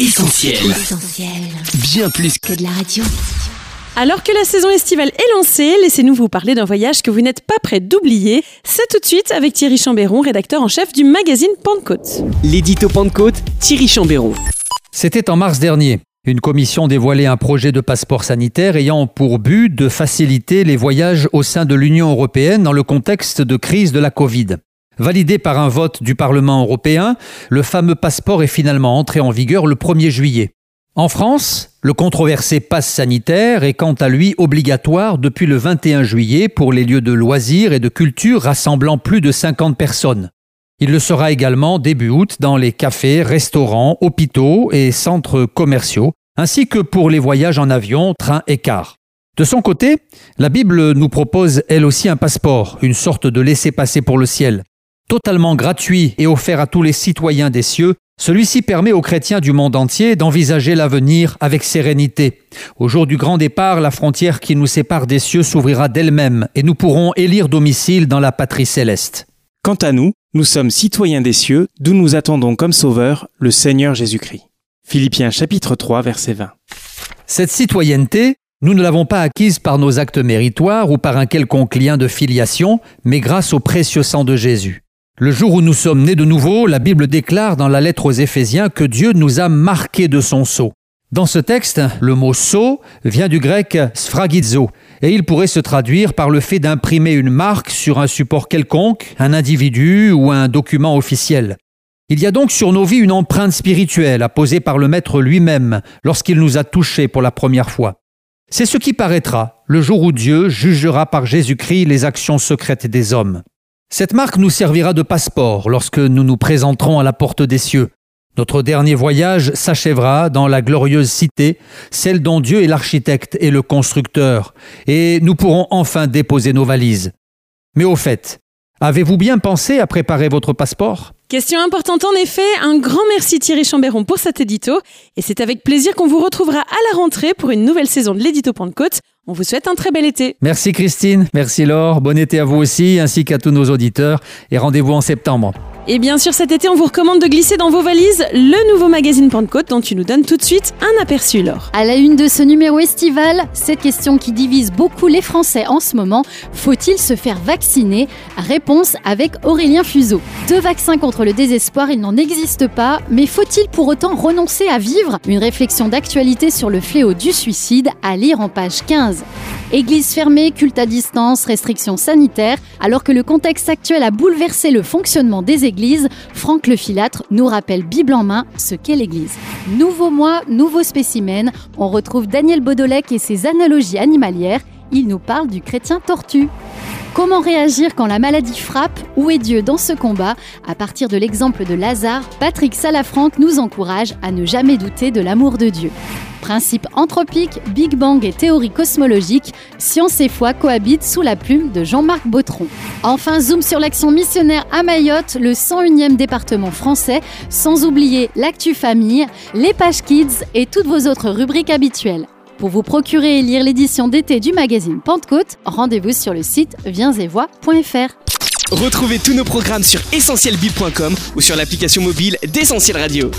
Essentiel. Bien plus que de la radio. Alors que la saison estivale est lancée, laissez-nous vous parler d'un voyage que vous n'êtes pas prêt d'oublier. C'est tout de suite avec Thierry Chambéron, rédacteur en chef du magazine Pentecôte. L'édito Pentecôte, Thierry Chambéron. C'était en mars dernier. Une commission dévoilait un projet de passeport sanitaire ayant pour but de faciliter les voyages au sein de l'Union européenne dans le contexte de crise de la Covid. Validé par un vote du Parlement européen, le fameux passeport est finalement entré en vigueur le 1er juillet. En France, le controversé passe sanitaire est quant à lui obligatoire depuis le 21 juillet pour les lieux de loisirs et de culture rassemblant plus de 50 personnes. Il le sera également début août dans les cafés, restaurants, hôpitaux et centres commerciaux, ainsi que pour les voyages en avion, train et car. De son côté, la Bible nous propose elle aussi un passeport, une sorte de laissez-passer pour le ciel. Totalement gratuit et offert à tous les citoyens des cieux, celui-ci permet aux chrétiens du monde entier d'envisager l'avenir avec sérénité. Au jour du grand départ, la frontière qui nous sépare des cieux s'ouvrira d'elle-même et nous pourrons élire domicile dans la patrie céleste. Quant à nous, nous sommes citoyens des cieux, d'où nous attendons comme sauveur le Seigneur Jésus-Christ. Philippiens chapitre 3 verset 20. Cette citoyenneté, nous ne l'avons pas acquise par nos actes méritoires ou par un quelconque lien de filiation, mais grâce au précieux sang de Jésus. Le jour où nous sommes nés de nouveau, la Bible déclare dans la lettre aux Éphésiens que Dieu nous a marqués de son sceau. Dans ce texte, le mot sceau vient du grec sphragizo, et il pourrait se traduire par le fait d'imprimer une marque sur un support quelconque, un individu ou un document officiel. Il y a donc sur nos vies une empreinte spirituelle apposée par le Maître lui-même lorsqu'il nous a touchés pour la première fois. C'est ce qui paraîtra le jour où Dieu jugera par Jésus-Christ les actions secrètes des hommes. Cette marque nous servira de passeport lorsque nous nous présenterons à la porte des cieux. Notre dernier voyage s'achèvera dans la glorieuse cité, celle dont Dieu est l'architecte et le constructeur, et nous pourrons enfin déposer nos valises. Mais au fait, avez-vous bien pensé à préparer votre passeport? Question importante en effet, un grand merci Thierry Chambéron pour cet édito, et c'est avec plaisir qu'on vous retrouvera à la rentrée pour une nouvelle saison de l'édito Pentecôte. On vous souhaite un très bel été. Merci Christine, merci Laure, bon été à vous aussi, ainsi qu'à tous nos auditeurs, et rendez-vous en septembre. Et bien sûr, cet été, on vous recommande de glisser dans vos valises le nouveau magazine Pentecôte dont tu nous donnes tout de suite un aperçu, Laure. À la une de ce numéro estival, cette question qui divise beaucoup les Français en ce moment, faut-il se faire vacciner? Réponse avec Aurélien Fuseau. Deux vaccins contre le désespoir, il n'en existe pas, mais faut-il pour autant renoncer à vivre? Une réflexion d'actualité sur le fléau du suicide à lire en page 15. Église fermée, culte à distance, restrictions sanitaires, alors que le contexte actuel a bouleversé le fonctionnement des églises, Franck Le Filâtre nous rappelle Bible en main ce qu'est l'église. Nouveau mois, nouveau spécimen, on retrouve Daniel Bodolek et ses analogies animalières, il nous parle du chrétien tortue. Comment réagir quand la maladie frappe Où est Dieu dans ce combat À partir de l'exemple de Lazare, Patrick Salafranc nous encourage à ne jamais douter de l'amour de Dieu. Principe anthropique, Big Bang et théorie cosmologique, science et foi cohabitent sous la plume de Jean-Marc Bautron. Enfin, zoom sur l'action missionnaire à Mayotte, le 101e département français, sans oublier l'actu famille, les pages kids et toutes vos autres rubriques habituelles. Pour vous procurer et lire l'édition d'été du magazine Pentecôte, rendez-vous sur le site viensetvoix.fr. Retrouvez tous nos programmes sur essentielbib.com ou sur l'application mobile d'Essentiel Radio.